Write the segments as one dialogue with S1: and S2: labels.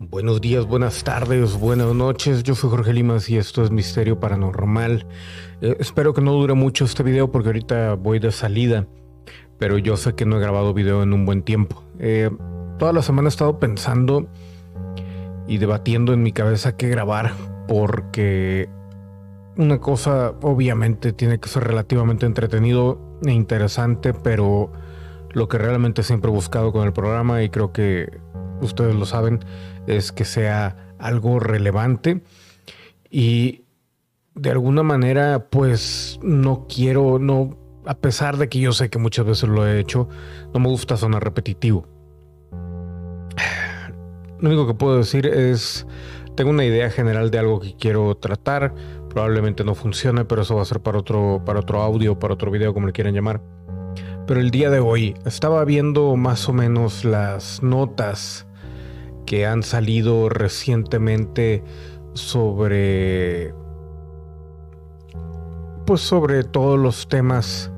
S1: Buenos días, buenas tardes, buenas noches. Yo soy Jorge Limas y esto es Misterio Paranormal. Eh, espero que no dure mucho este video porque ahorita voy de salida, pero yo sé que no he grabado video en un buen tiempo. Eh, toda la semana he estado pensando y debatiendo en mi cabeza qué grabar porque una cosa obviamente tiene que ser relativamente entretenido e interesante, pero lo que realmente siempre he buscado con el programa y creo que ustedes lo saben es que sea algo relevante y de alguna manera pues no quiero, no, a pesar de que yo sé que muchas veces lo he hecho, no me gusta sonar repetitivo. Lo único que puedo decir es, tengo una idea general de algo que quiero tratar, probablemente no funcione, pero eso va a ser para otro, para otro audio, para otro video, como le quieran llamar. Pero el día de hoy estaba viendo más o menos las notas que han salido recientemente sobre pues sobre todos los temas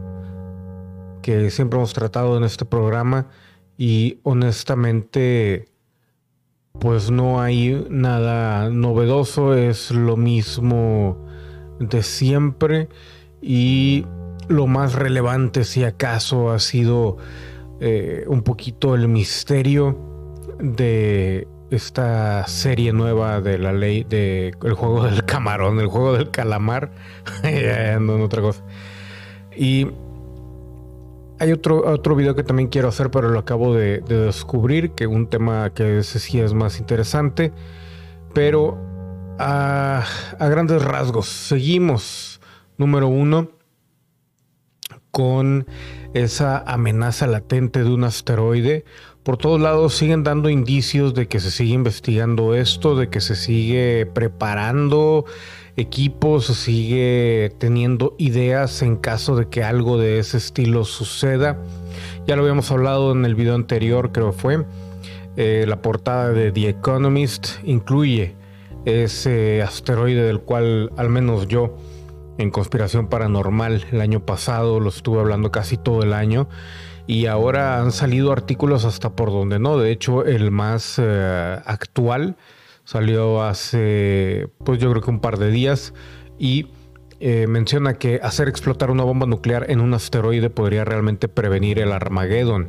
S1: que siempre hemos tratado en este programa y honestamente pues no hay nada novedoso, es lo mismo de siempre y lo más relevante si acaso ha sido eh, un poquito el misterio de esta serie nueva de la ley de el juego del camarón, el juego del calamar, ando en otra cosa. Y hay otro, otro video que también quiero hacer, pero lo acabo de, descubrir, que un tema que ese sí es más interesante. Pero a, a grandes rasgos, seguimos, número uno, con esa amenaza latente de un asteroide por todos lados siguen dando indicios de que se sigue investigando esto, de que se sigue preparando equipos, se sigue teniendo ideas en caso de que algo de ese estilo suceda. Ya lo habíamos hablado en el video anterior, creo fue. Eh, la portada de The Economist incluye ese asteroide del cual al menos yo en Conspiración Paranormal el año pasado lo estuve hablando casi todo el año y ahora han salido artículos hasta por donde no. De hecho, el más eh, actual salió hace, pues yo creo que un par de días y eh, menciona que hacer explotar una bomba nuclear en un asteroide podría realmente prevenir el Armageddon.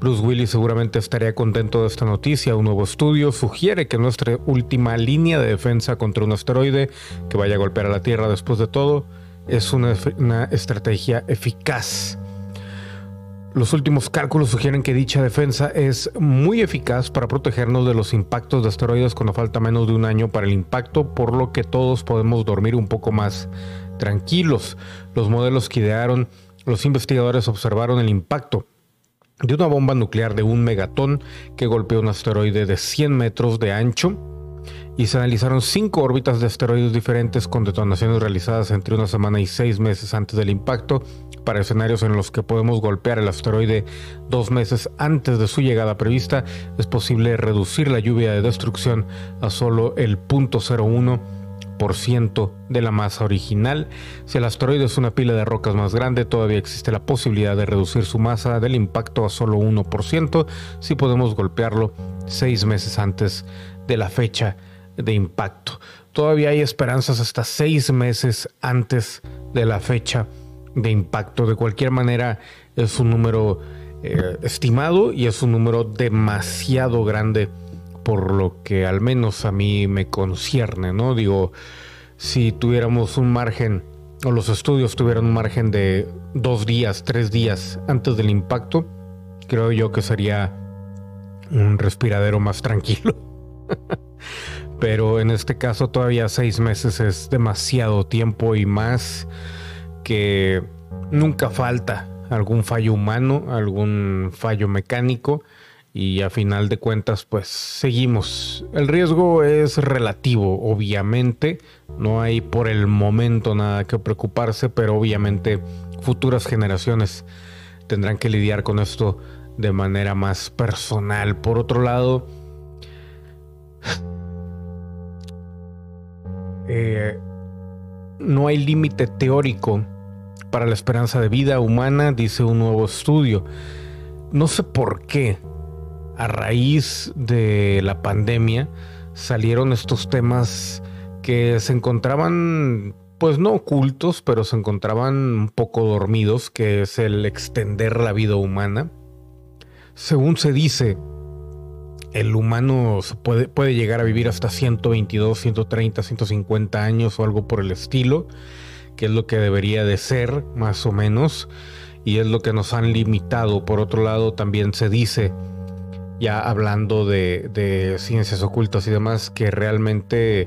S1: Bruce Willis seguramente estaría contento de esta noticia. Un nuevo estudio sugiere que nuestra última línea de defensa contra un asteroide que vaya a golpear a la Tierra después de todo es una estrategia eficaz. Los últimos cálculos sugieren que dicha defensa es muy eficaz para protegernos de los impactos de asteroides cuando falta menos de un año para el impacto, por lo que todos podemos dormir un poco más tranquilos. Los modelos que idearon los investigadores observaron el impacto de una bomba nuclear de un megatón que golpeó un asteroide de 100 metros de ancho y se analizaron cinco órbitas de asteroides diferentes con detonaciones realizadas entre una semana y seis meses antes del impacto para escenarios en los que podemos golpear el asteroide dos meses antes de su llegada prevista, es posible reducir la lluvia de destrucción a solo el 0.01% de la masa original. Si el asteroide es una pila de rocas más grande, todavía existe la posibilidad de reducir su masa del impacto a solo 1% si podemos golpearlo seis meses antes de la fecha de impacto. Todavía hay esperanzas hasta seis meses antes de la fecha de impacto. De cualquier manera, es un número eh, estimado y es un número demasiado grande por lo que al menos a mí me concierne, ¿no? Digo, si tuviéramos un margen, o los estudios tuvieran un margen de dos días, tres días antes del impacto, creo yo que sería un respiradero más tranquilo. Pero en este caso todavía seis meses es demasiado tiempo y más que nunca falta algún fallo humano, algún fallo mecánico y a final de cuentas pues seguimos. El riesgo es relativo, obviamente, no hay por el momento nada que preocuparse, pero obviamente futuras generaciones tendrán que lidiar con esto de manera más personal. Por otro lado, Eh, no hay límite teórico para la esperanza de vida humana, dice un nuevo estudio. No sé por qué a raíz de la pandemia salieron estos temas que se encontraban, pues no ocultos, pero se encontraban un poco dormidos, que es el extender la vida humana. Según se dice, el humano puede, puede llegar a vivir hasta 122, 130, 150 años o algo por el estilo, que es lo que debería de ser, más o menos, y es lo que nos han limitado. Por otro lado, también se dice, ya hablando de, ciencias ocultas y demás, que realmente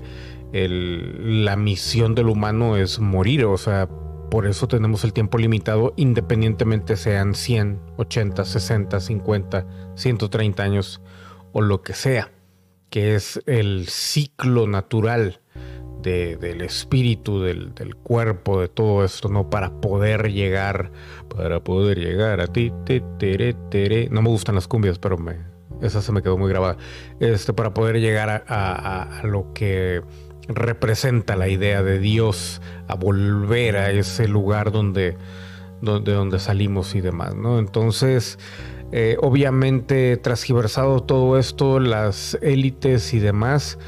S1: la misión del humano es morir, o sea, por eso tenemos el tiempo limitado, independientemente sean 100, 80, 60, 50, 130 años o lo que sea, que es el ciclo natural del espíritu, del, cuerpo, de todo esto, ¿no? Para poder llegar, para poder llegar a ti, te, tere, tere. No me gustan las cumbias, pero me, esa se me quedó muy grabada. Este, para poder llegar a, lo que representa la idea de Dios, a volver a ese lugar donde, donde, donde salimos y demás, ¿no? Entonces, eh, obviamente, transgiversado todo esto, las élites y demás,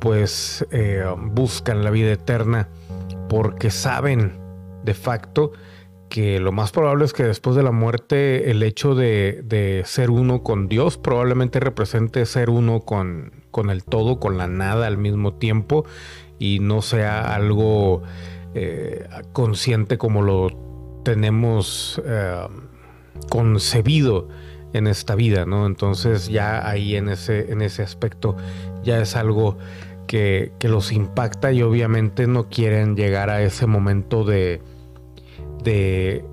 S1: pues eh, buscan la vida eterna porque saben de facto que lo más probable es que después de la muerte el hecho de, ser uno con Dios probablemente represente ser uno con, el todo, con la nada al mismo tiempo y no sea algo eh, consciente como lo tenemos concebido en esta vida, ¿no? Entonces ya ahí en ese, en ese aspecto ya es algo que, los impacta y obviamente no quieren llegar a ese momento de, de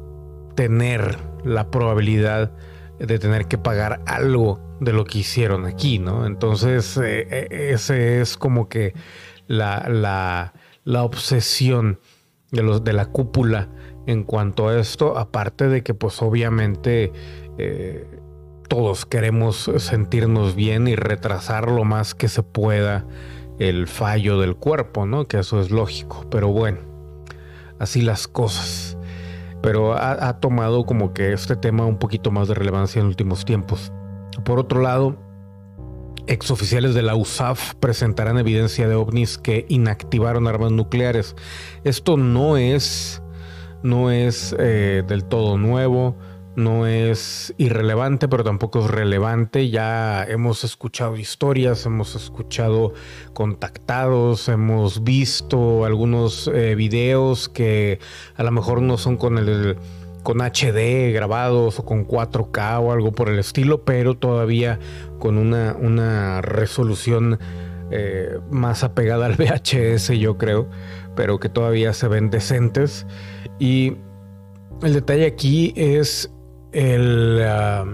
S1: tener la probabilidad de tener que pagar algo de lo que hicieron aquí, ¿no? Entonces, eh, eh, ese es como que la, la, la obsesión de, los, de la cúpula en cuanto a esto, aparte de que pues obviamente eh, todos queremos sentirnos bien y retrasar lo más que se pueda el fallo del cuerpo, ¿no? Que eso es lógico, pero bueno, así las cosas. Pero ha, tomado como que este tema un poquito más de relevancia en últimos tiempos. Por otro lado, exoficiales de la USAF presentarán evidencia de ovnis que inactivaron armas nucleares. Esto no es, no es eh, del todo nuevo no es irrelevante, pero tampoco es relevante. Ya hemos escuchado historias, hemos escuchado contactados, hemos visto algunos eh, videos que a lo mejor no son con el con HD grabados o con 4K o algo por el estilo, pero todavía con una, una resolución eh, más apegada al VHS, yo creo, pero que todavía se ven decentes. Y el detalle aquí es el, ah,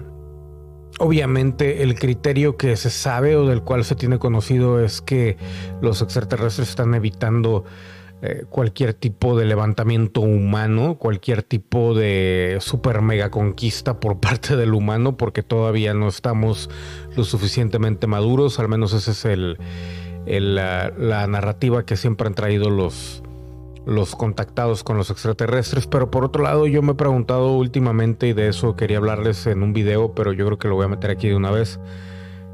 S1: obviamente el criterio que se sabe o del cual se tiene conocido es que los extraterrestres están evitando eh, cualquier tipo de levantamiento humano, cualquier tipo de super mega conquista por parte del humano, porque todavía no estamos lo suficientemente maduros, al menos esa es el, la narrativa que siempre han traído los, los contactados con los extraterrestres, pero por otro lado yo me he preguntado últimamente y de eso quería hablarles en un video, pero yo creo que lo voy a meter aquí de una vez,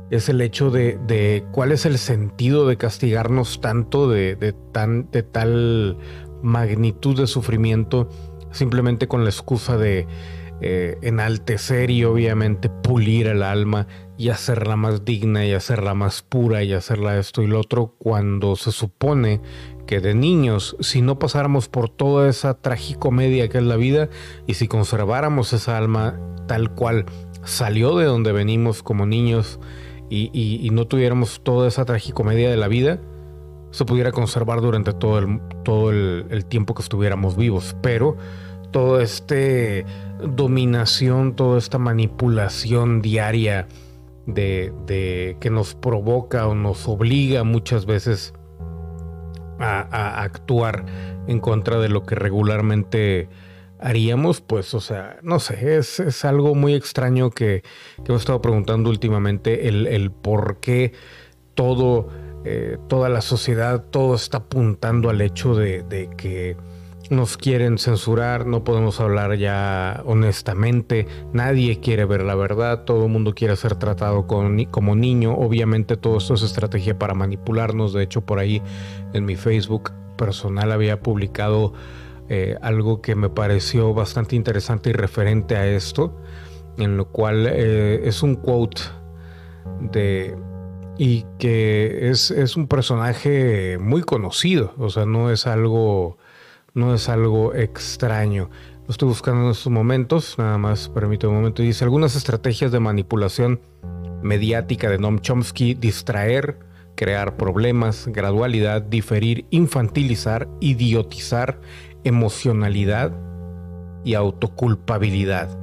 S1: es el hecho de, cuál es el sentido de castigarnos tanto de, tan, de tal magnitud de sufrimiento simplemente con la excusa de eh, enaltecer y obviamente pulir el alma y hacerla más digna y hacerla más pura y hacerla esto y lo otro cuando se supone que de niños, si no pasáramos por toda esa tragicomedia que es la vida y si conserváramos esa alma tal cual salió de donde venimos como niños y, no tuviéramos toda esa tragicomedia de la vida, se pudiera conservar durante todo el, todo el, tiempo que estuviéramos vivos. Pero toda esta dominación, toda esta manipulación diaria de, de, que nos provoca o nos obliga muchas veces a, actuar en contra de lo que regularmente haríamos, pues, o sea, no sé, es, algo muy extraño que, que, me he estado preguntando últimamente, el, por qué todo, eh, toda la sociedad, todo está apuntando al hecho de, que nos quieren censurar, no podemos hablar ya honestamente, nadie quiere ver la verdad, todo el mundo quiere ser tratado como niño, obviamente todo esto es estrategia para manipularnos, de hecho por ahí en mi Facebook personal había publicado eh, algo que me pareció bastante interesante y referente a esto, en lo cual eh, es un quote de y que es, es un personaje muy conocido, o sea, no es algo no es algo extraño. Lo estoy buscando en estos momentos, nada más permítame un momento. Dice algunas estrategias de manipulación mediática de Noam Chomsky, distraer, crear problemas, gradualidad, diferir, infantilizar, idiotizar, emocionalidad y autoculpabilidad.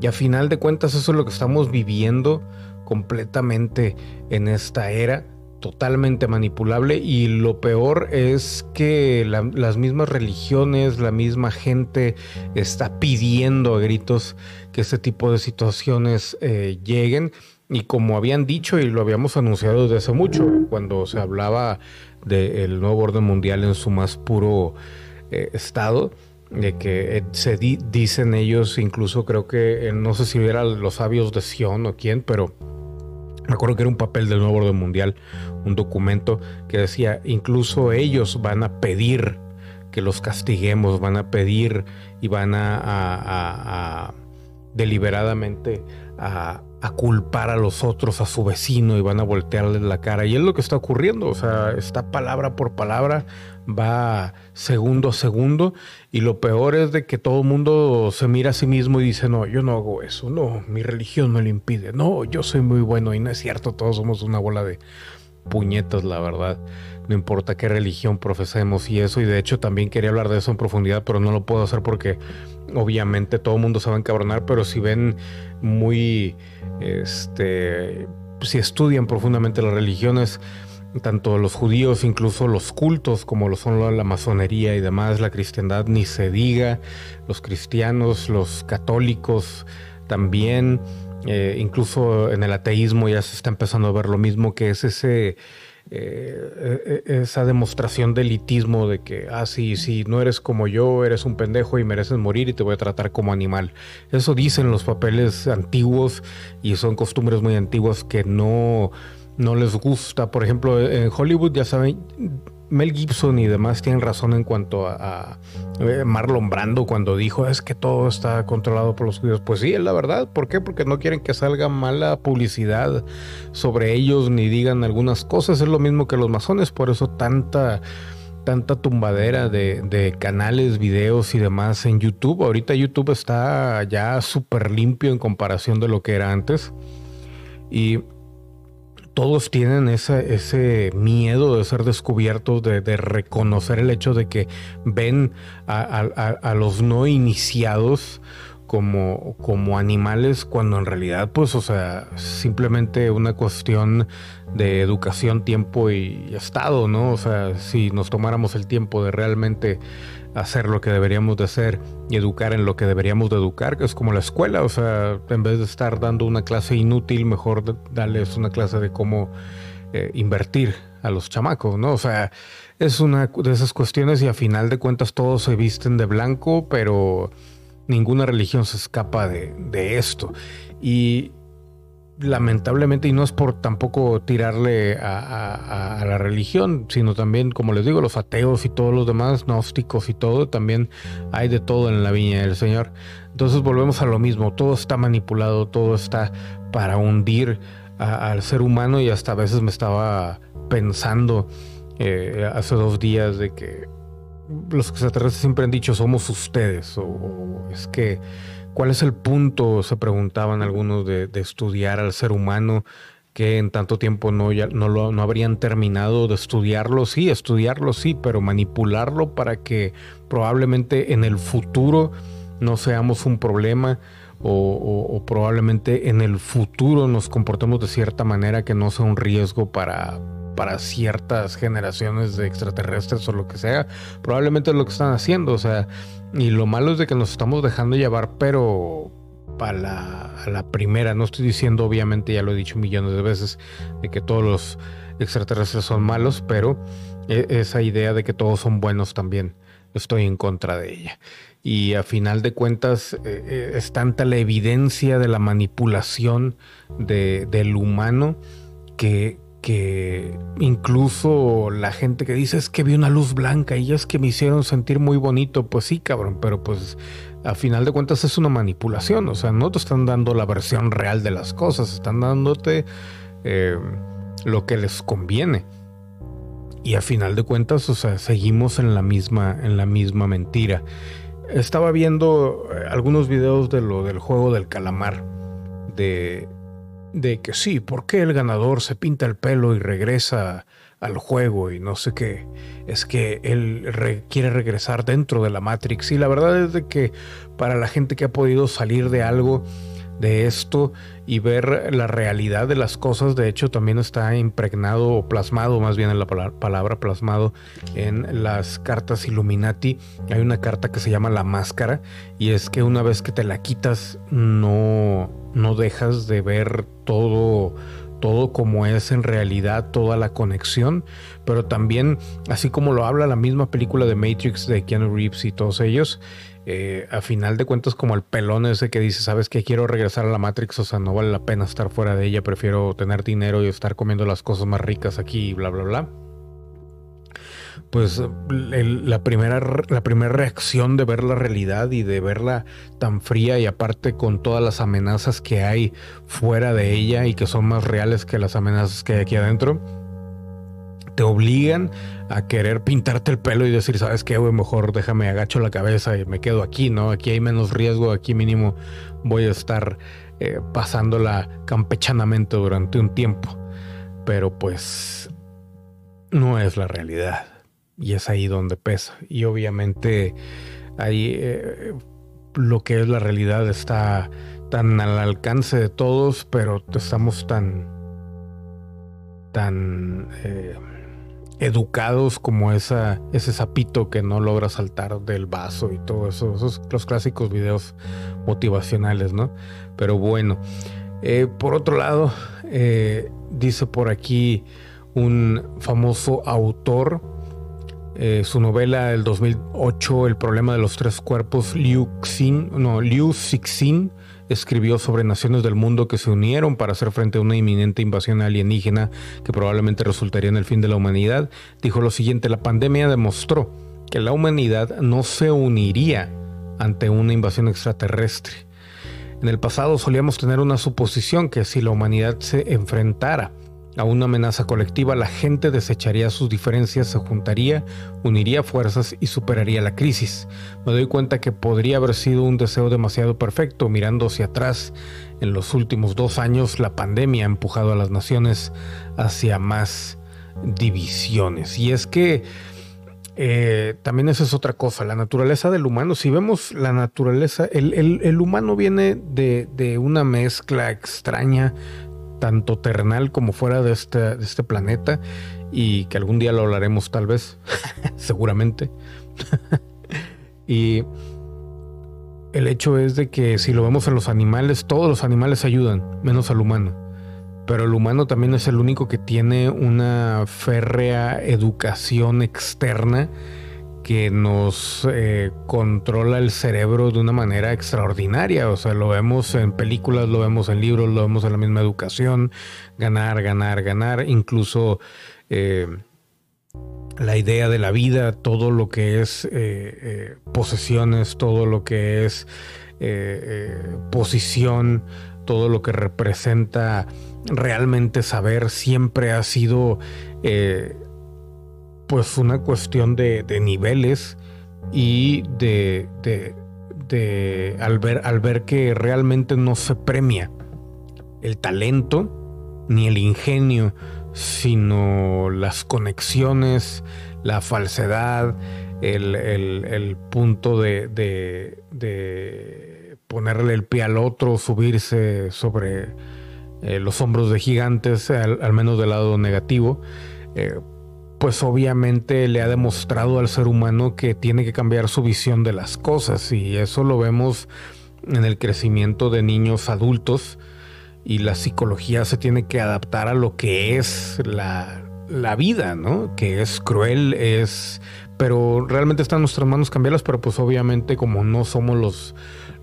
S1: Y a final de cuentas eso es lo que estamos viviendo completamente en esta era totalmente manipulable y lo peor es que las mismas religiones, la misma gente está pidiendo a gritos que este tipo de situaciones eh, lleguen. Y como habían dicho y lo habíamos anunciado desde hace mucho, cuando se hablaba del nuevo orden mundial en su más puro eh, estado, de que eh, se dicen ellos, incluso creo que no sé si eran los sabios de Sion o quién, pero me acuerdo que era un papel del nuevo orden mundial, un documento que decía, incluso ellos van a pedir que los castiguemos, van a pedir y van a, deliberadamente a, culpar a los otros, a su vecino y van a voltearles la cara. Y es lo que está ocurriendo, o sea, está palabra por palabra, va segundo a segundo y lo peor es de que todo el mundo se mira a sí mismo y dice, no, yo no hago eso, no, mi religión me lo impide, no, yo soy muy bueno y no es cierto, todos somos una bola de puñetas, la verdad. No importa qué religión profesemos y eso. Y de hecho también quería hablar de eso en profundidad, pero no lo puedo hacer porque obviamente todo el mundo se va a encabronar. Pero si ven muy, este, si estudian profundamente las religiones, tanto los judíos, incluso los cultos, como lo son la masonería y demás, la cristiandad, ni se diga, los cristianos, los católicos también eh, incluso en el ateísmo ya se está empezando a ver lo mismo, que es ese, eh, e, esa demostración de elitismo de que, ah, sí, sí, no eres como yo, eres un pendejo y mereces morir y te voy a tratar como animal. Eso dicen los papeles antiguos y son costumbres muy antiguas que no, no les gusta. Por ejemplo, en Hollywood ya saben Mel Gibson y demás tienen razón en cuanto a, eh, Marlon Brando cuando dijo es que todo está controlado por los judíos. Pues sí, es la verdad. ¿Por qué? Porque no quieren que salga mala publicidad sobre ellos ni digan algunas cosas. Es lo mismo que los masones, por eso tanta tanta tumbadera de, de canales, videos y demás en YouTube. Ahorita YouTube está ya súper limpio en comparación de lo que era antes. Y todos tienen ese miedo de ser descubiertos, de, reconocer el hecho de que ven a, los no iniciados como, como, animales, cuando en realidad, pues, o sea, simplemente una cuestión de educación, tiempo y estado, ¿no? O sea, si nos tomáramos el tiempo de realmente hacer lo que deberíamos de hacer y educar en lo que deberíamos de educar, que es como la escuela, o sea, en vez de estar dando una clase inútil, mejor darles una clase de cómo eh, invertir a los chamacos, ¿no? O sea, es una de esas cuestiones y a final de cuentas todos se visten de blanco, pero ninguna religión se escapa de, de esto. Y lamentablemente, y no es por tampoco tirarle a, la religión, sino también, como les digo, los ateos y todos los demás, gnósticos y todo, también hay de todo en la viña del Señor. Entonces volvemos a lo mismo, todo está manipulado, todo está para hundir al ser humano y hasta a veces me estaba pensando eh, hace dos días de que los extraterrestres siempre han dicho somos ustedes o es que ¿Cuál es el punto, se preguntaban algunos, de, estudiar al ser humano que en tanto tiempo no, ya, no, lo, no habrían terminado de estudiarlo? Sí, estudiarlo sí, pero manipularlo para que probablemente en el futuro no seamos un problema o, probablemente en el futuro nos comportemos de cierta manera que no sea un riesgo para, para ciertas generaciones de extraterrestres o lo que sea. Probablemente es lo que están haciendo, o sea, y lo malo es de que nos estamos dejando llevar, pero para la, primera. No estoy diciendo, obviamente, ya lo he dicho millones de veces, de que todos los extraterrestres son malos, pero e, esa idea de que todos son buenos también estoy en contra de ella. Y a final de cuentas eh, es tanta la evidencia de la manipulación del humano que, que incluso la gente que dice es que vi una luz blanca y es que me hicieron sentir muy bonito, pues sí, cabrón, pero pues a final de cuentas es una manipulación, o sea, no te están dando la versión real de las cosas, están dándote eh, lo que les conviene. Y a final de cuentas, o sea, seguimos en la misma, en la misma mentira. Estaba viendo eh, algunos videos de lo del juego del calamar, de de que sí, ¿por qué el ganador se pinta el pelo y regresa al juego y no sé qué? Es que él quiere regresar dentro de la Matrix. Y la verdad es de que para la gente que ha podido salir de algo, de esto y ver la realidad de las cosas. De hecho, también está impregnado o plasmado, más bien en la palabra plasmado en las cartas Illuminati. Hay una carta que se llama la máscara y es que una vez que te la quitas no, no dejas de ver todo todo como es en realidad, toda la conexión, pero también, así como lo habla la misma película de Matrix de Keanu Reeves y todos ellos, eh, a final de cuentas como el pelón ese que dice, sabes que quiero regresar a la Matrix, o sea, no vale la pena estar fuera de ella, prefiero tener dinero y estar comiendo las cosas más ricas aquí, bla, bla, bla. Pues la, primera, la primera reacción de ver la realidad y de verla tan fría y aparte con todas las amenazas que hay fuera de ella y que son más reales que las amenazas que hay aquí adentro, te obligan a querer pintarte el pelo y decir, ¿sabes qué, güey? Mejor déjame agacho la cabeza y me quedo aquí, ¿no? Aquí hay menos riesgo, aquí mínimo voy a estar eh, pasándola campechanamente durante un tiempo. Pero pues no es la realidad. Y es ahí donde pesa. Y obviamente ahí eh, lo que es la realidad está tan al alcance de todos, pero estamos tan tan eh, educados como ese sapito que no logra saltar del vaso y todo eso, esos los clásicos videos motivacionales, ¿no? Pero bueno, eh, por otro lado, eh, dice por aquí un famoso autor, eh, su novela del 2008, El problema de los tres cuerpos, Liu Xing, no, Liu Cixin, escribió sobre naciones del mundo que se unieron para hacer frente a una inminente invasión alienígena que probablemente resultaría en el fin de la humanidad, dijo lo siguiente, la pandemia demostró que la humanidad no se uniría ante una invasión extraterrestre. En el pasado solíamos tener una suposición que si la humanidad se enfrentara a una amenaza colectiva, la gente desecharía sus diferencias, se juntaría, uniría fuerzas y superaría la crisis. Me doy cuenta que podría haber sido un deseo demasiado perfecto. Mirando hacia atrás, en los últimos dos años, la pandemia ha empujado a las naciones hacia más divisiones. Y es que eh, también esa es otra cosa, la naturaleza del humano. Si vemos la naturaleza, el, humano viene de, de, una mezcla extraña tanto terrenal como fuera de este, de este planeta y que algún día lo hablaremos tal vez, seguramente. y el hecho es de que si lo vemos en los animales, todos los animales ayudan, menos al humano. Pero el humano también es el único que tiene una férrea educación externa que nos eh, controla el cerebro de una manera extraordinaria. O sea, lo vemos en películas, lo vemos en libros, lo vemos en la misma educación. Ganar, ganar, ganar. Incluso eh, la idea de la vida, todo lo que es eh, posesiones, todo lo que es posición, todo lo que representa realmente saber, siempre ha sido pues una cuestión de, niveles y de, de, al, ver, al ver que realmente no se premia el talento ni el ingenio, sino las conexiones, la falsedad, el, punto de, de, ponerle el pie al otro, subirse sobre eh, los hombros de gigantes, al, menos del lado negativo. Eh, pues obviamente le ha demostrado al ser humano que tiene que cambiar su visión de las cosas y eso lo vemos en el crecimiento de niños adultos y la psicología se tiene que adaptar a lo que es la, vida, ¿no? Que es cruel, es pero realmente está en nuestras manos cambiarlas, pero pues obviamente como no somos los,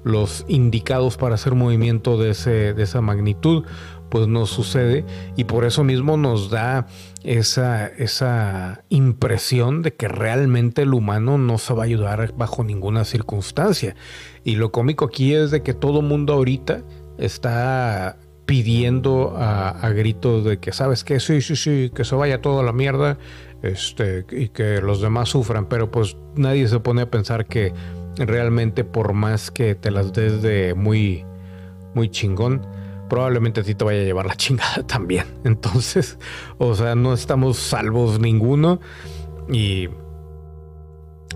S1: los indicados para hacer movimiento de, ese, de esa magnitud, pues no sucede y por eso mismo nos da esa, esa impresión de que realmente el humano no se va a ayudar bajo ninguna circunstancia. Y lo cómico aquí es de que todo mundo ahorita está pidiendo a, gritos de que, ¿sabes qué? Sí, sí, sí, que se vaya toda la mierda este, y que los demás sufran, pero pues nadie se pone a pensar que realmente por más que te las des de muy, muy chingón, probablemente ti te vaya a llevar la chingada también. Entonces, o sea, no estamos salvos ninguno y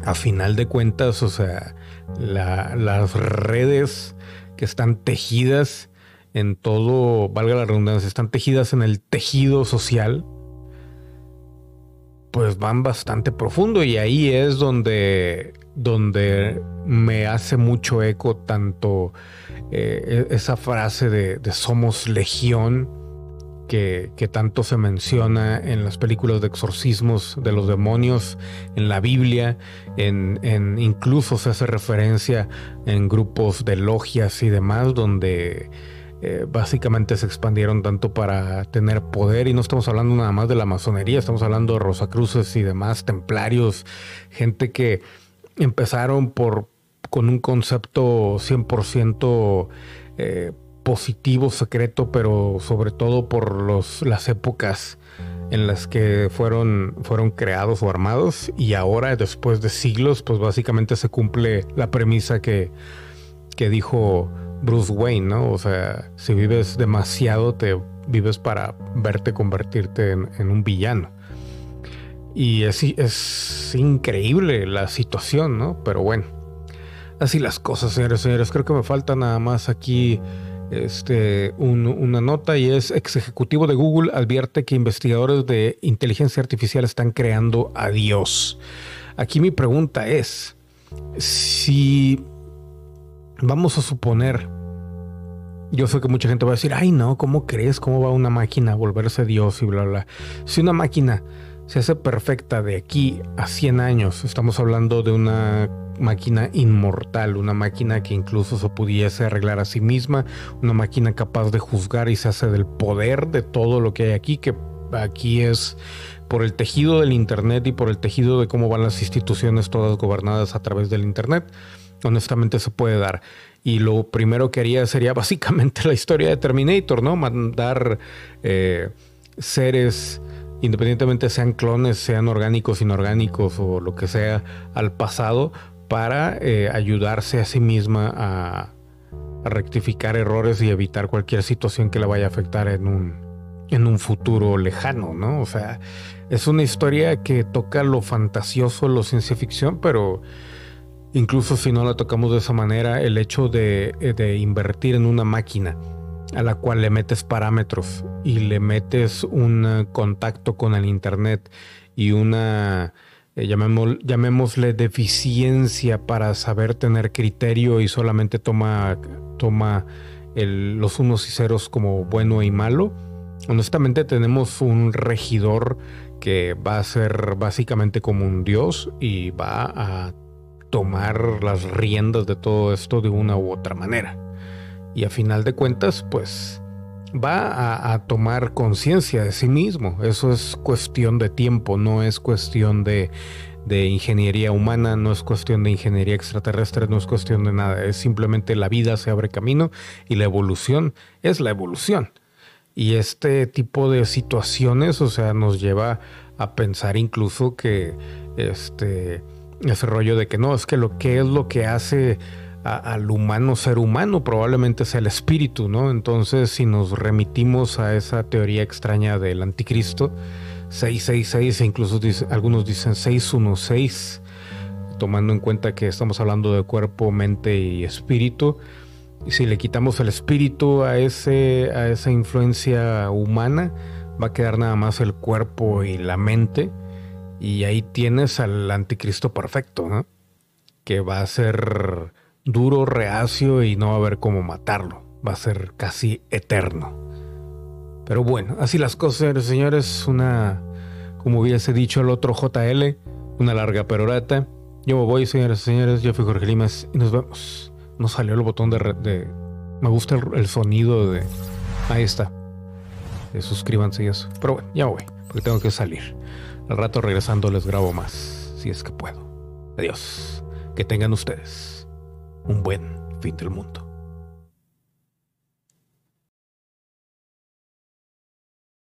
S1: a final de cuentas, o sea, las redes que están tejidas en todo, valga la redundancia, están tejidas en el tejido social, pues van bastante profundo y ahí es donde, donde me hace mucho eco tanto eh, e-, esa frase de, somos legión que, tanto se menciona en las películas de exorcismos de los demonios, en la Biblia, en, incluso se hace referencia en grupos de logias y demás donde eh, básicamente se expandieron tanto para tener poder y no estamos hablando nada más de la masonería, estamos hablando de Rosacruces y demás, templarios, gente que empezaron por, con un concepto 100% eh, positivo, secreto, pero sobre todo por los, las épocas en las que fueron, fueron creados o armados y ahora después de siglos pues básicamente se cumple la premisa que, que dijo Bruce Wayne, ¿no? O sea, si vives demasiado, te vives para verte convertirte en, un villano. Y es, es increíble la situación, ¿no? Pero bueno, así las cosas, señores señores. Creo que me falta nada más aquí este, una nota y es ex ejecutivo de Google advierte que investigadores de inteligencia artificial están creando a Dios. Aquí mi pregunta es, si vamos a suponer yo sé que mucha gente va a decir, ay no, ¿cómo crees? ¿Cómo va una máquina a volverse Dios y bla, bla? Si una máquina se hace perfecta de aquí a 100 años, estamos hablando de una máquina inmortal, una máquina que incluso se pudiese arreglar a sí misma, una máquina capaz de juzgar y se hace del poder de todo lo que hay aquí, que aquí es por el tejido del Internet y por el tejido de cómo van las instituciones todas gobernadas a través del Internet, honestamente se puede dar y lo primero que haría sería básicamente la historia de Terminator, ¿no? Mandar eh, seres, independientemente sean clones, sean orgánicos, inorgánicos o lo que sea, al pasado para eh, ayudarse a sí misma a, rectificar errores y evitar cualquier situación que la vaya a afectar en un, en un futuro lejano, ¿no? O sea, es una historia que toca lo fantasioso, lo ciencia ficción, pero Incluso si no la tocamos de esa manera, el hecho de, eh, invertir en una máquina a la cual le metes parámetros y le metes un contacto con el Internet y una, eh, llamémosle deficiencia para saber tener criterio y solamente toma, toma los unos y ceros como bueno y malo. Honestamente tenemos un regidor que va a ser básicamente como un dios y va a tomar las riendas de todo esto de una u otra manera. Y a final de cuentas, pues va a, tomar conciencia de sí mismo. Eso es cuestión de tiempo, no es cuestión de, de ingeniería humana, no es cuestión de ingeniería extraterrestre, no es cuestión de nada. Es simplemente la vida se abre camino y la evolución es la evolución. Y este tipo de situaciones, o sea, nos lleva a pensar incluso que este ese rollo de que no, es que lo que es lo que hace al humano ser humano probablemente sea el espíritu, ¿no? Entonces, si nos remitimos a esa teoría extraña del anticristo, 666, e incluso algunos dicen 616, tomando en cuenta que estamos hablando de cuerpo, mente y espíritu, y si le quitamos el espíritu a, ese, a esa influencia humana, va a quedar nada más el cuerpo y la mente y ahí tienes al anticristo perfecto, ¿no? Que va a ser duro, reacio y no va a haber cómo matarlo. Va a ser casi eterno. Pero bueno, así las cosas, señores. Una, como hubiese dicho el otro JL, una larga perorata. Yo me voy, señoras y señores. Yo fui Jorge Limas y nos vemos. No salió el botón de, me gusta el, sonido de. Ahí está. De suscríbanse y eso. Pero bueno, ya me voy, porque tengo que salir. Al rato regresando les grabo más, si es que puedo. Adiós. Que tengan ustedes un buen fin del mundo.